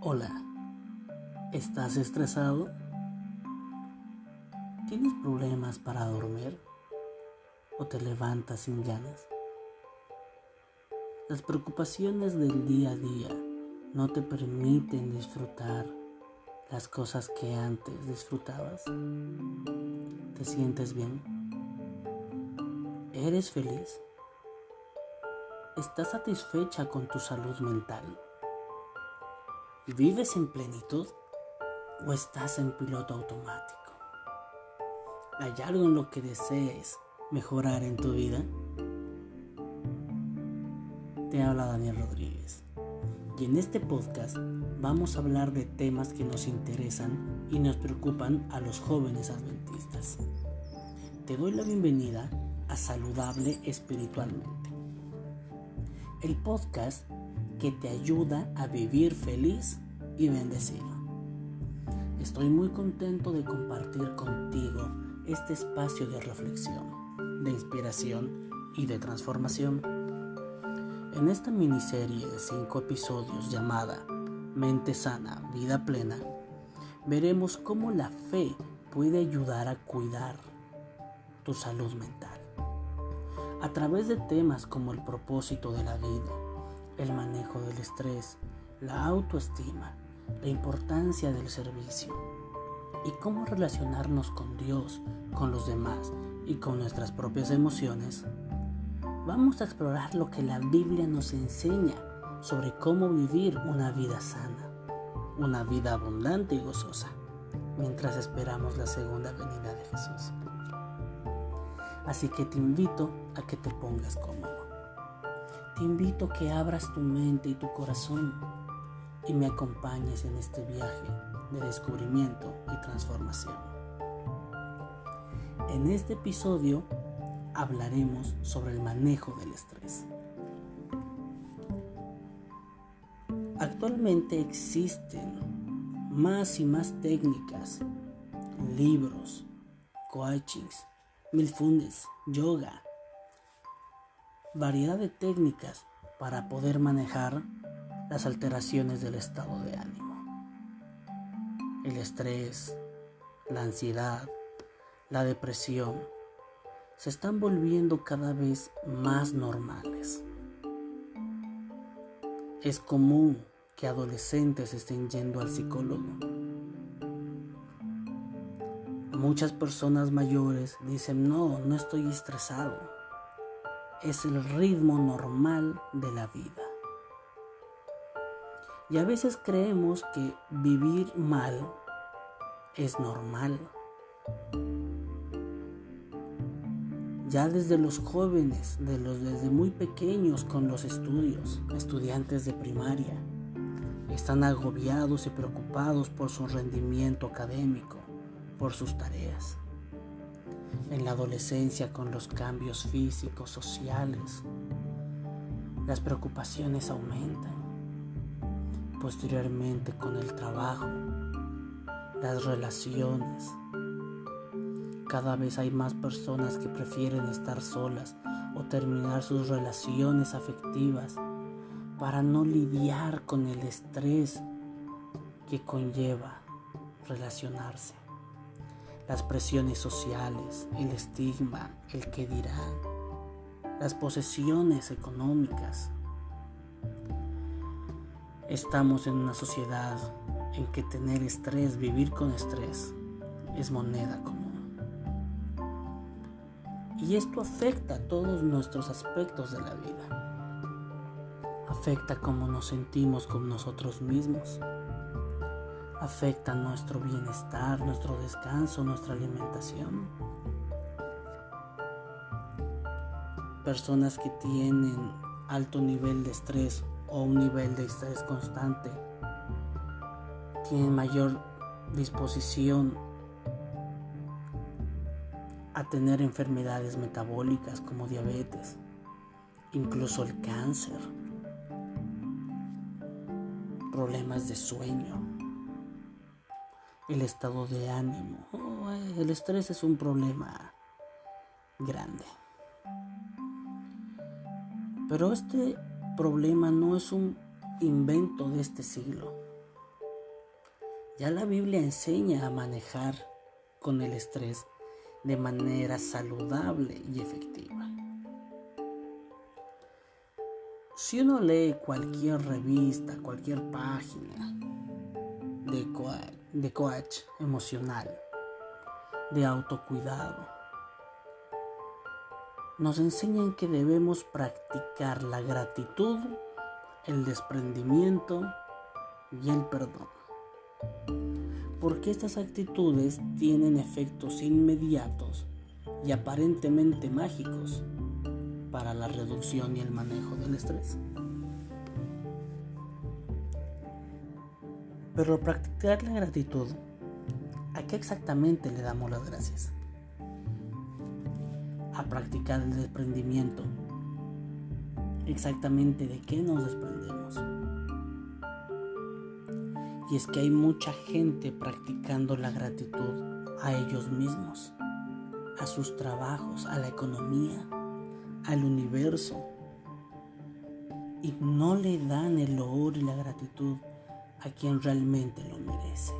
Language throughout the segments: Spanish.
Hola, ¿estás estresado? ¿Tienes problemas para dormir? ¿O te levantas sin ganas? Las preocupaciones del día a día no te permiten disfrutar las cosas que antes disfrutabas. ¿Te sientes bien? ¿Eres feliz? ¿Estás satisfecha con tu salud mental? ¿Vives en plenitud o estás en piloto automático? ¿Hay algo en lo que desees mejorar en tu vida? Te habla Daniel Rodríguez y en este podcast vamos a hablar de temas que nos interesan y nos preocupan a los jóvenes adventistas. Te doy la bienvenida a Saludable Espiritualmente, el podcast que te ayuda a vivir feliz y bendecido. Estoy muy contento de compartir contigo este espacio de reflexión, de inspiración y de transformación. En esta miniserie de cinco episodios llamada Mente Sana, Vida Plena, veremos cómo la fe puede ayudar a cuidar tu salud mental. A través de temas como el propósito de la vida, el manejo del estrés, la autoestima, la importancia del servicio y cómo relacionarnos con Dios, con los demás y con nuestras propias emociones, vamos a explorar lo que la Biblia nos enseña sobre cómo vivir una vida sana, una vida abundante y gozosa, mientras esperamos la segunda venida de Jesús. Así que te invito a que te pongas cómodo. Te invito a que abras tu mente y tu corazón y me acompañes en este viaje de descubrimiento y transformación. En este episodio hablaremos sobre el manejo del estrés. Actualmente existen más y más técnicas, libros, coachings, milfundes, yoga, variedad de técnicas para poder manejar las alteraciones del estado de ánimo. El estrés, la ansiedad, la depresión se están volviendo cada vez más normales. Es común que adolescentes estén yendo al psicólogo. Muchas personas mayores dicen, no, no estoy estresado es el ritmo normal de la vida. Y a veces creemos que vivir mal es normal. Ya desde los jóvenes, los desde muy pequeños con los estudios, estudiantes de primaria, están agobiados y preocupados por su rendimiento académico, por sus tareas en la adolescencia con los cambios físicos, sociales. Las preocupaciones aumentan. Posteriormente con el trabajo, las relaciones. Cada vez hay más personas que prefieren estar solas o terminar sus relaciones afectivas para no lidiar con el estrés que conlleva relacionarse las presiones sociales, el estigma, el que dirán, las posesiones económicas. Estamos en una sociedad en que tener estrés, vivir con estrés, es moneda común. Y esto afecta a todos nuestros aspectos de la vida. Afecta cómo nos sentimos con nosotros mismos afecta nuestro bienestar, nuestro descanso, nuestra alimentación. Personas que tienen alto nivel de estrés o un nivel de estrés constante tienen mayor disposición a tener enfermedades metabólicas como diabetes, incluso el cáncer, problemas de sueño el estado de ánimo. El estrés es un problema grande. Pero este problema no es un invento de este siglo. Ya la Biblia enseña a manejar con el estrés de manera saludable y efectiva. Si uno lee cualquier revista, cualquier página de, de coach emocional, de autocuidado, nos enseñan que debemos practicar la gratitud, el desprendimiento y el perdón. Porque estas actitudes tienen efectos inmediatos y aparentemente mágicos para la reducción y el manejo del estrés. Pero practicar la gratitud, ¿a qué exactamente le damos las gracias? A practicar el desprendimiento. Exactamente de qué nos desprendemos. Y es que hay mucha gente practicando la gratitud a ellos mismos, a sus trabajos, a la economía, al universo y no le dan el loor y la gratitud a quien realmente lo merece.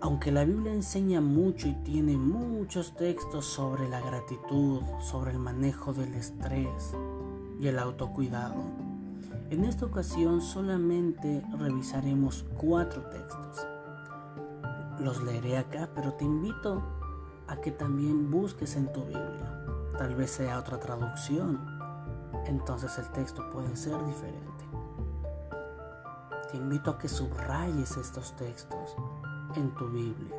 Aunque la Biblia enseña mucho y tiene muchos textos sobre la gratitud, sobre el manejo del estrés y el autocuidado, en esta ocasión solamente revisaremos cuatro textos los leeré acá, pero te invito a que también busques en tu Biblia. Tal vez sea otra traducción, entonces el texto puede ser diferente. Te invito a que subrayes estos textos en tu Biblia,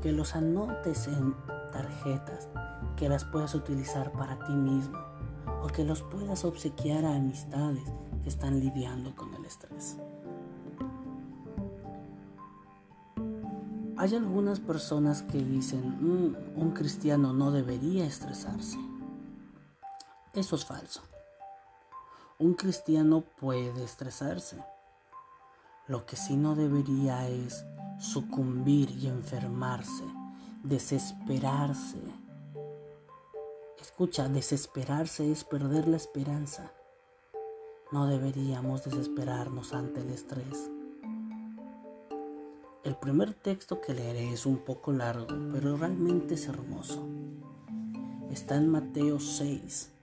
que los anotes en tarjetas, que las puedas utilizar para ti mismo o que los puedas obsequiar a amistades que están lidiando con el estrés. Hay algunas personas que dicen, mm, un cristiano no debería estresarse. Eso es falso. Un cristiano puede estresarse. Lo que sí no debería es sucumbir y enfermarse, desesperarse. Escucha, desesperarse es perder la esperanza. No deberíamos desesperarnos ante el estrés. El primer texto que leeré es un poco largo, pero realmente es hermoso. Está en Mateo 6,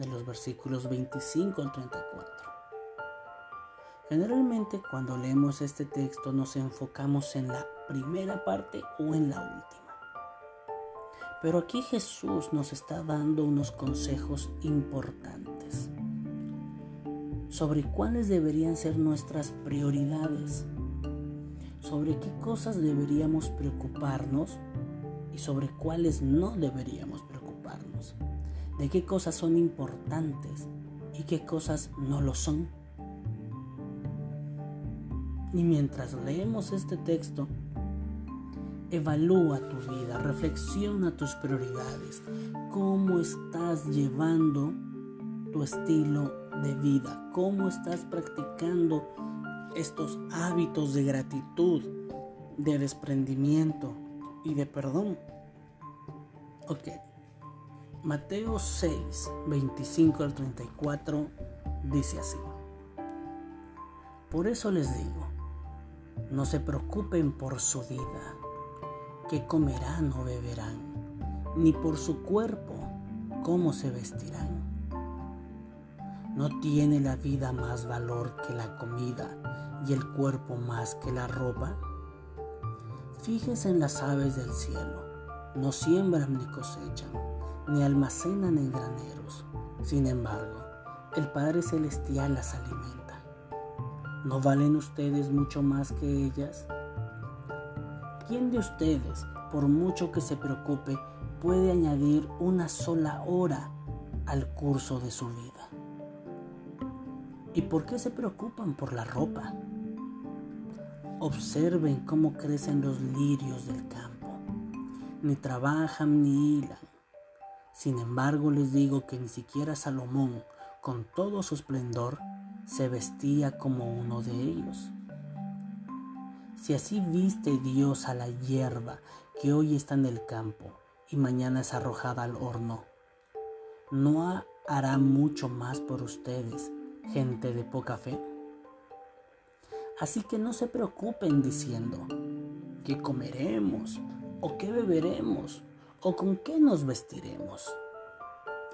de los versículos 25 al 34. Generalmente cuando leemos este texto nos enfocamos en la primera parte o en la última. Pero aquí Jesús nos está dando unos consejos importantes sobre cuáles deberían ser nuestras prioridades sobre qué cosas deberíamos preocuparnos y sobre cuáles no deberíamos de qué cosas son importantes y qué cosas no lo son. Y mientras leemos este texto, evalúa tu vida, reflexiona tus prioridades, cómo estás llevando tu estilo de vida, cómo estás practicando estos hábitos de gratitud, de desprendimiento y de perdón. Ok. Mateo 6, 25 al 34 dice así. Por eso les digo, no se preocupen por su vida, que comerán o beberán, ni por su cuerpo, cómo se vestirán. ¿No tiene la vida más valor que la comida y el cuerpo más que la ropa? Fíjese en las aves del cielo, no siembran ni cosechan, ni almacenan en graneros. Sin embargo, el Padre Celestial las alimenta. ¿No valen ustedes mucho más que ellas? ¿Quién de ustedes, por mucho que se preocupe, puede añadir una sola hora al curso de su vida? ¿Y por qué se preocupan por la ropa? Observen cómo crecen los lirios del campo. Ni trabajan ni hilan. Sin embargo, les digo que ni siquiera Salomón, con todo su esplendor, se vestía como uno de ellos. Si así viste Dios a la hierba que hoy está en el campo y mañana es arrojada al horno, ¿no hará mucho más por ustedes, gente de poca fe. Así que no se preocupen diciendo, ¿qué comeremos? ¿O qué beberemos? ¿O con qué nos vestiremos?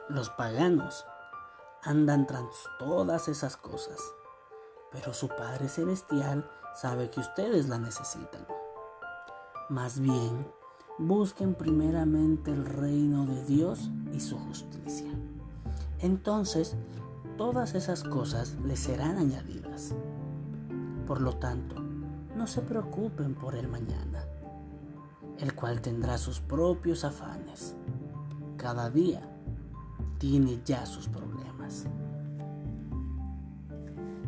Los paganos andan tras todas esas cosas, pero su Padre Celestial sabe que ustedes la necesitan. Más bien, busquen primeramente el reino de Dios y su justicia. Entonces, todas esas cosas les serán añadidas. Por lo tanto, no se preocupen por el mañana, el cual tendrá sus propios afanes. Cada día tiene ya sus problemas.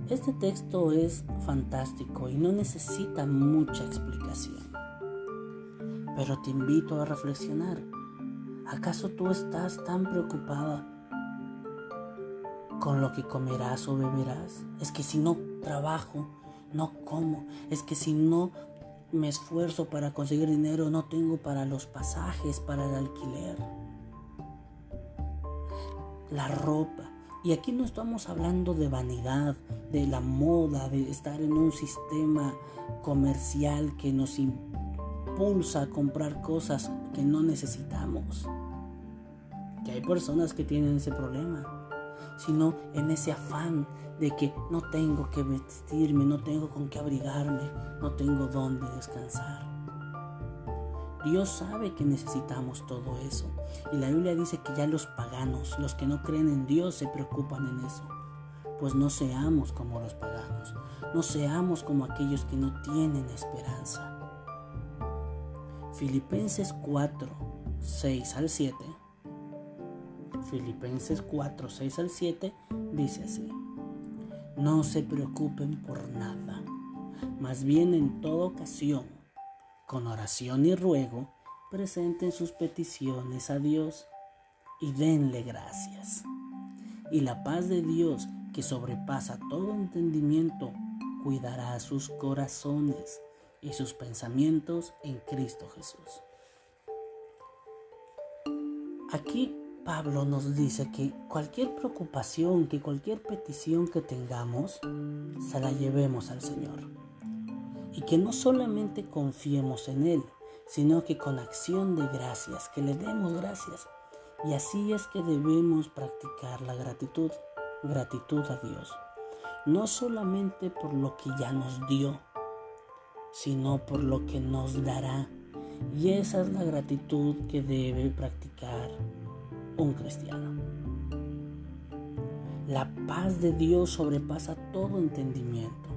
Este texto es fantástico y no necesita mucha explicación. Pero te invito a reflexionar. ¿Acaso tú estás tan preocupada con lo que comerás o beberás? Es que si no trabajo, no como. Es que si no me esfuerzo para conseguir dinero, no tengo para los pasajes, para el alquiler. La ropa. Y aquí no estamos hablando de vanidad, de la moda, de estar en un sistema comercial que nos impulsa a comprar cosas que no necesitamos. Que hay personas que tienen ese problema, sino en ese afán de que no tengo que vestirme, no tengo con qué abrigarme, no tengo dónde descansar. Dios sabe que necesitamos todo eso. Y la Biblia dice que ya los paganos, los que no creen en Dios, se preocupan en eso. Pues no seamos como los paganos, no seamos como aquellos que no tienen esperanza. Filipenses 4, 6 al 7. Filipenses 4, 6 al 7 dice así. No se preocupen por nada, más bien en toda ocasión, con oración y ruego, presenten sus peticiones a Dios y denle gracias. Y la paz de Dios, que sobrepasa todo entendimiento, cuidará sus corazones y sus pensamientos en Cristo Jesús. Aquí Pablo nos dice que cualquier preocupación, que cualquier petición que tengamos, se la llevemos al Señor. Y que no solamente confiemos en Él, sino que con acción de gracias, que le demos gracias. Y así es que debemos practicar la gratitud, gratitud a Dios. No solamente por lo que ya nos dio, sino por lo que nos dará. Y esa es la gratitud que debe practicar un cristiano. La paz de Dios sobrepasa todo entendimiento.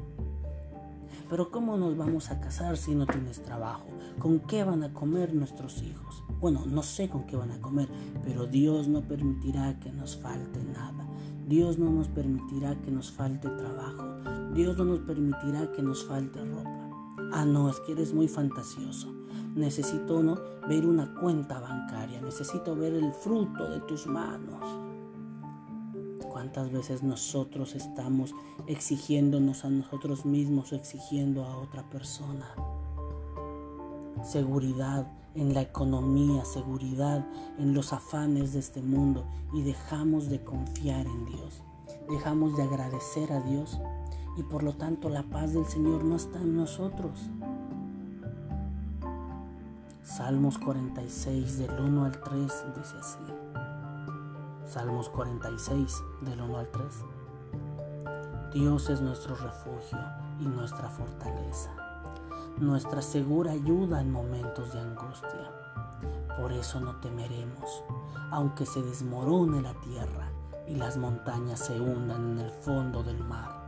Pero ¿cómo nos vamos a casar si no tienes trabajo? ¿Con qué van a comer nuestros hijos? Bueno, no sé con qué van a comer, pero Dios no permitirá que nos falte nada. Dios no nos permitirá que nos falte trabajo. Dios no nos permitirá que nos falte ropa. Ah, no, es que eres muy fantasioso. Necesito ¿no? ver una cuenta bancaria, necesito ver el fruto de tus manos. ¿Cuántas veces nosotros estamos exigiéndonos a nosotros mismos o exigiendo a otra persona? Seguridad en la economía, seguridad en los afanes de este mundo y dejamos de confiar en Dios, dejamos de agradecer a Dios y por lo tanto la paz del Señor no está en nosotros. Salmos 46 del 1 al 3 dice así. Salmos 46 del 1 al 3. Dios es nuestro refugio y nuestra fortaleza, nuestra segura ayuda en momentos de angustia. Por eso no temeremos, aunque se desmorone la tierra y las montañas se hundan en el fondo del mar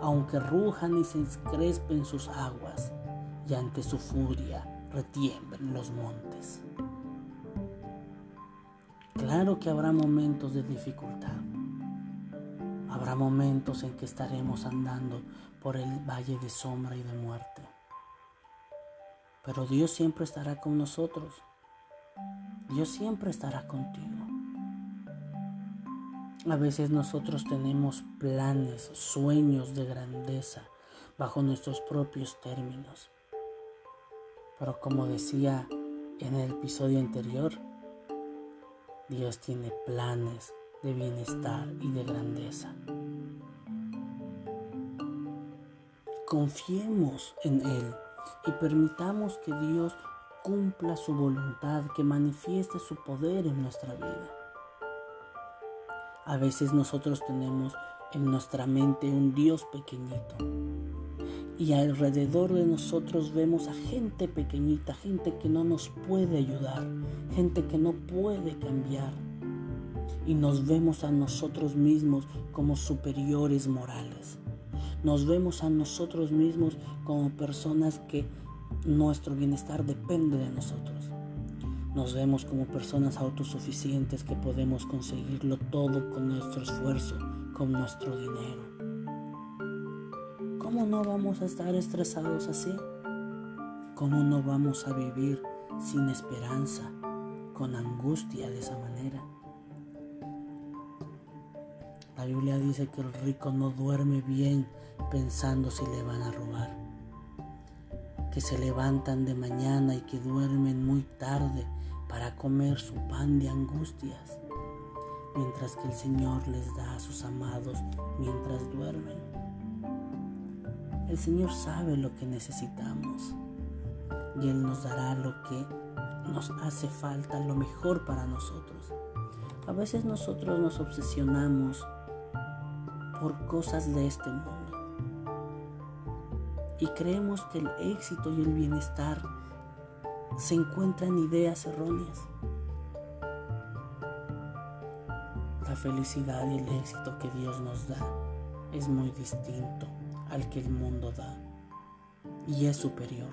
aunque rujan y se encrespen sus aguas, y ante su furia retiemblen los montes. Claro que habrá momentos de dificultad. Habrá momentos en que estaremos andando por el valle de sombra y de muerte. Pero Dios siempre estará con nosotros. Dios siempre estará contigo. A veces nosotros tenemos planes, sueños de grandeza bajo nuestros propios términos. Pero como decía en el episodio anterior, Dios tiene planes de bienestar y de grandeza. confiemos en Él y permitamos que Dios cumpla su voluntad, que manifieste su poder en nuestra vida. A veces nosotros tenemos en nuestra mente un Dios pequeñito y alrededor de nosotros vemos a gente pequeñita, gente que no nos puede ayudar, gente que no puede cambiar. Y nos vemos a nosotros mismos como superiores morales. Nos vemos a nosotros mismos como personas que nuestro bienestar depende de nosotros. Nos vemos como personas autosuficientes que podemos conseguirlo todo con nuestro esfuerzo, con nuestro dinero. ¿Cómo no vamos a estar estresados así? ¿Cómo no vamos a vivir sin esperanza, con angustia de esa manera? La Biblia dice que el rico no duerme bien pensando si le van a robar, que se levantan de mañana y que duermen muy tarde para comer su pan de angustias, mientras que el Señor les da a sus amados mientras duermen. El Señor sabe lo que necesitamos y Él nos dará lo que nos hace falta, lo mejor para nosotros. A veces nosotros nos obsesionamos por cosas de este mundo y creemos que el éxito y el bienestar se encuentran en ideas erróneas. La felicidad y el éxito que Dios nos da es muy distinto al que el mundo da y es superior.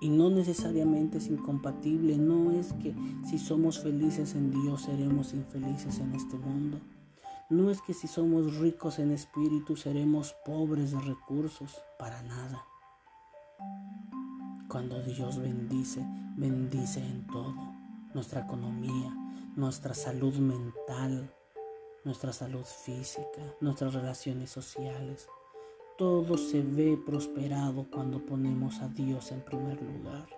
Y no necesariamente es incompatible, no es que si somos felices en Dios seremos infelices en este mundo. No es que si somos ricos en espíritu seremos pobres de recursos, para nada. Cuando Dios bendice, bendice en todo, nuestra economía, nuestra salud mental, nuestra salud física, nuestras relaciones sociales. Todo se ve prosperado cuando ponemos a Dios en primer lugar.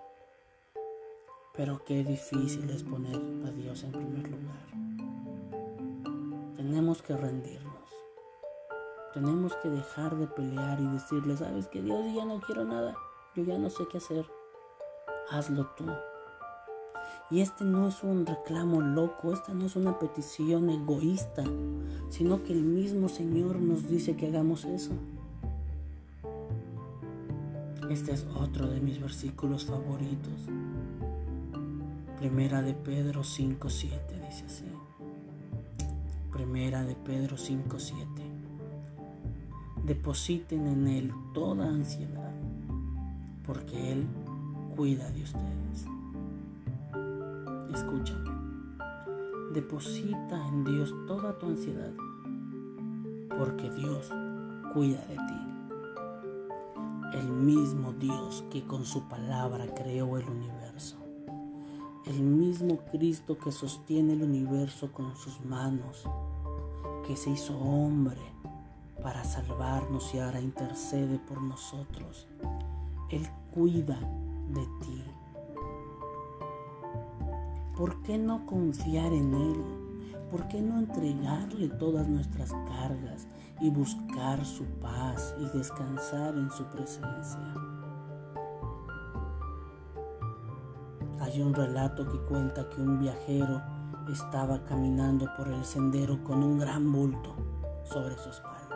Pero qué difícil es poner a Dios en primer lugar. Tenemos que rendirnos. Tenemos que dejar de pelear y decirle, sabes que Dios ya no quiero nada, yo ya no sé qué hacer. Hazlo tú. Y este no es un reclamo loco, esta no es una petición egoísta, sino que el mismo Señor nos dice que hagamos eso. Este es otro de mis versículos favoritos. Primera de Pedro 5.7 dice así. Primera de Pedro 5.7. Depositen en Él toda ansiedad, porque Él cuida de ustedes. Escúchame. Deposita en Dios toda tu ansiedad, porque Dios cuida de ti. El mismo Dios que con su palabra creó el universo. El mismo Cristo que sostiene el universo con sus manos, que se hizo hombre para salvarnos y ahora intercede por nosotros. Él cuida de ti. ¿Por qué no confiar en Él? ¿Por qué no entregarle todas nuestras cargas y buscar su paz y descansar en su presencia? Hay un relato que cuenta que un viajero estaba caminando por el sendero con un gran bulto sobre su espalda.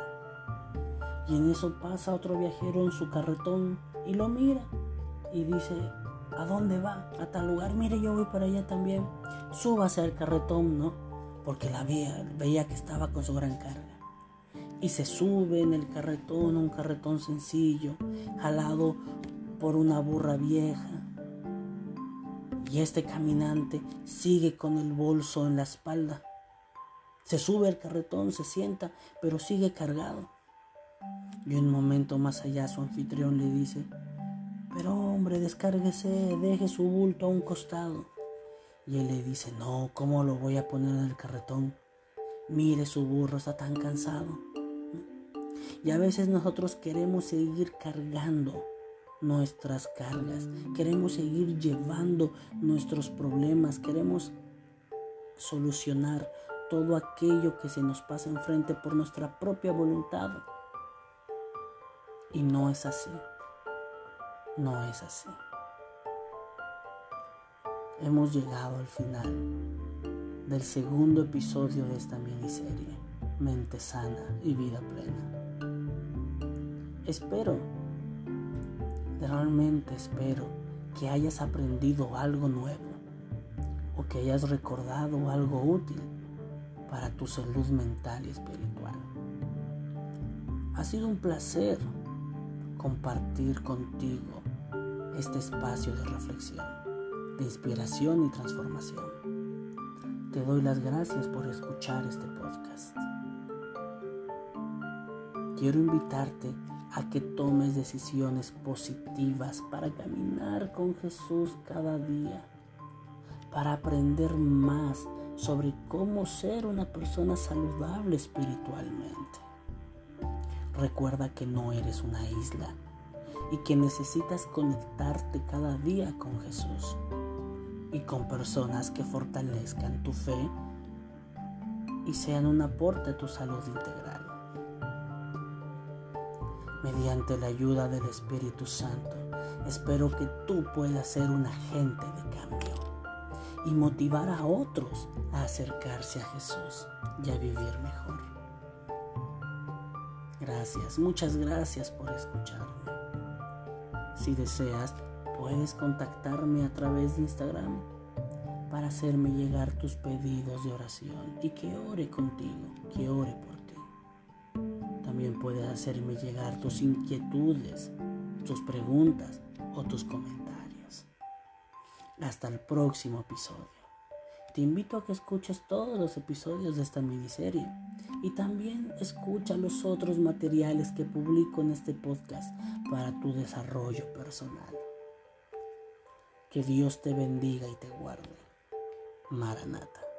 Y en eso pasa otro viajero en su carretón y lo mira y dice, ¿A dónde va? A tal lugar. Mire, yo voy para allá también. Súbase al carretón, ¿no? Porque la veía, veía que estaba con su gran carga. Y se sube en el carretón, un carretón sencillo, jalado por una burra vieja. Y este caminante sigue con el bolso en la espalda. Se sube al carretón, se sienta, pero sigue cargado. Y un momento más allá su anfitrión le dice, pero hombre, descárguese, deje su bulto a un costado. Y él le dice, no, ¿cómo lo voy a poner en el carretón? Mire, su burro está tan cansado. Y a veces nosotros queremos seguir cargando nuestras cargas, queremos seguir llevando nuestros problemas, queremos solucionar todo aquello que se nos pasa enfrente por nuestra propia voluntad. Y no es así. No es así. Hemos llegado al final del segundo episodio de esta miniserie, Mente Sana y Vida Plena. Espero, realmente espero que hayas aprendido algo nuevo o que hayas recordado algo útil para tu salud mental y espiritual. Ha sido un placer compartir contigo este espacio de reflexión, de inspiración y transformación. Te doy las gracias por escuchar este podcast. Quiero invitarte a que tomes decisiones positivas para caminar con Jesús cada día, para aprender más sobre cómo ser una persona saludable espiritualmente. Recuerda que no eres una isla y que necesitas conectarte cada día con Jesús y con personas que fortalezcan tu fe y sean un aporte a tu salud integral. Mediante la ayuda del Espíritu Santo, espero que tú puedas ser un agente de cambio y motivar a otros a acercarse a Jesús y a vivir mejor. Gracias, muchas gracias por escucharme. Si deseas, puedes contactarme a través de Instagram para hacerme llegar tus pedidos de oración y que ore contigo, que ore por ti. También puedes hacerme llegar tus inquietudes, tus preguntas o tus comentarios. Hasta el próximo episodio. Te invito a que escuches todos los episodios de esta miniserie y también escucha los otros materiales que publico en este podcast para tu desarrollo personal. Que Dios te bendiga y te guarde. Maranata.